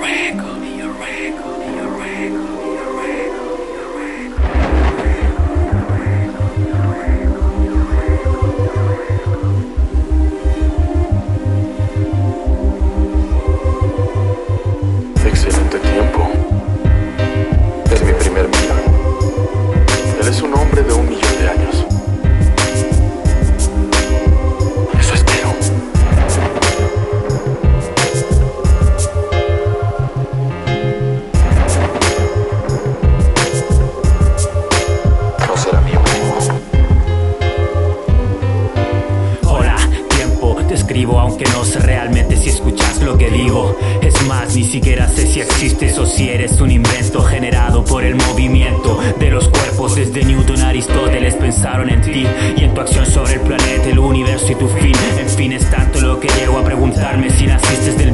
Raggle. Aunque no sé realmente si escuchas lo que digo. Es más, ni siquiera sé si existes o si eres un invento generado por el movimiento de los cuerpos. Desde Newton Aristóteles pensaron en ti y en tu acción sobre el planeta, el universo y tu fin. En fin, es tanto lo que llego a preguntarme si naciste del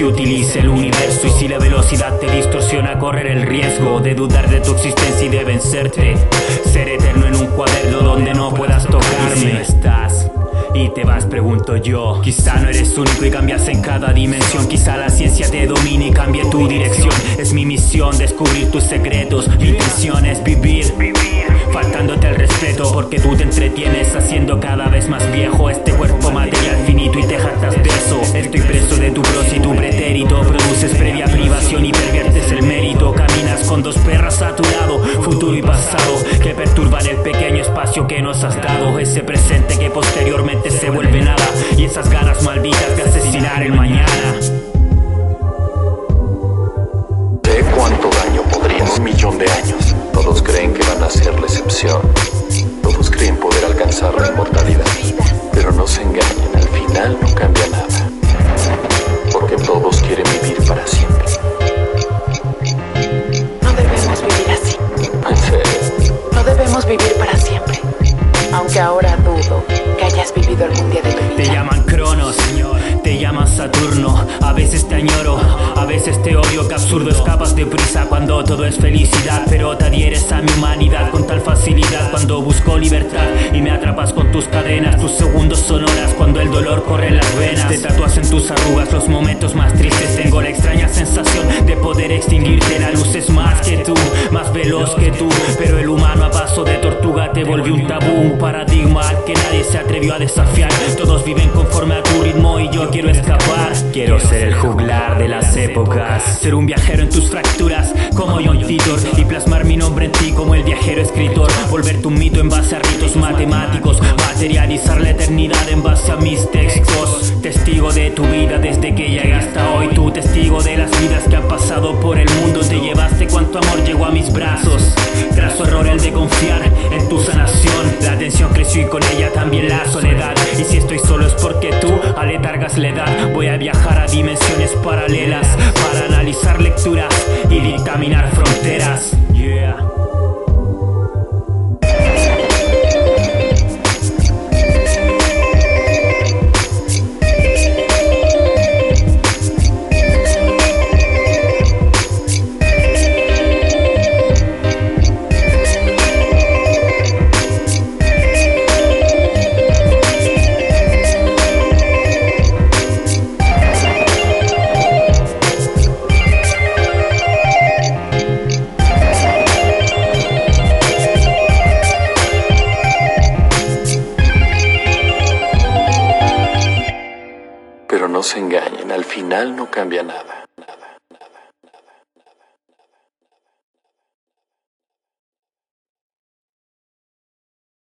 que utilice el universo y si la velocidad te distorsiona correr el riesgo de dudar de tu existencia y de vencerte. Ser eterno en un cuaderno donde no puedas tocarme. Si estás y te vas pregunto yo quizá no eres único y cambias en cada dimensión. Quizá la ciencia te domine y cambie tu dirección. Es mi misión descubrir tus secretos mi intención es vivir. Faltándote el respeto porque tú te entretienes haciendo cada vez más viejo este espacio que nos has dado ese presente que posteriormente se vuelve nada y esas ganas malditas de asesinar el mañana Sé cuánto daño podrías. Un millón de años. Todos creen que van a ser la excepción. Todos creen poder alcanzar la inmortalidad. Pero no se engañen, Ahora dudo que hayas vivido algún día de tu Te vida. llaman Cronos, te llamas Saturno, a veces te añoro, a veces te odio, que absurdo escapas de prisa cuando todo es felicidad, pero te adhieres a mi humanidad con tal facilidad. Cuando busco libertad y me atrapas con tus cadenas, tus segundos son horas cuando el dolor corre en las venas, te tatúas en tus arrugas los momentos más tristes, tengo la extraña sensación de poder extinguirte, la luz es más que tú, más veloz que tú, pero el humano a paso de te volvió un tabú, un paradigma que nadie se atrevió a desafiar, todos viven conforme a tu ritmo y yo quiero escapar, quiero ser el juglar de las épocas, ser un viajero en tus fracturas como John Titor y plasmar mi nombre en ti como el viajero escritor, volverte un mito en base a ritos matemáticos, materializar la eternidad en base a mis textos, testigo de tu vida desde que llegué hasta hoy, tú testigo de las vidas que han pasado por el mundo, te llevaste cuánto amor llegó a mis brazos, trazo error el de confiar en tu sanación, la tensión creció y con ella también la soledad, y si estoy solo es porque tú aletargas la edad, voy a viajar a dimensiones paralelas para analizar lecturas y dictaminar fronteras. Final no cambia nada.